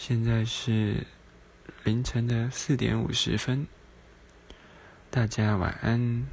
现在是凌晨的四点五十分，大家晚安。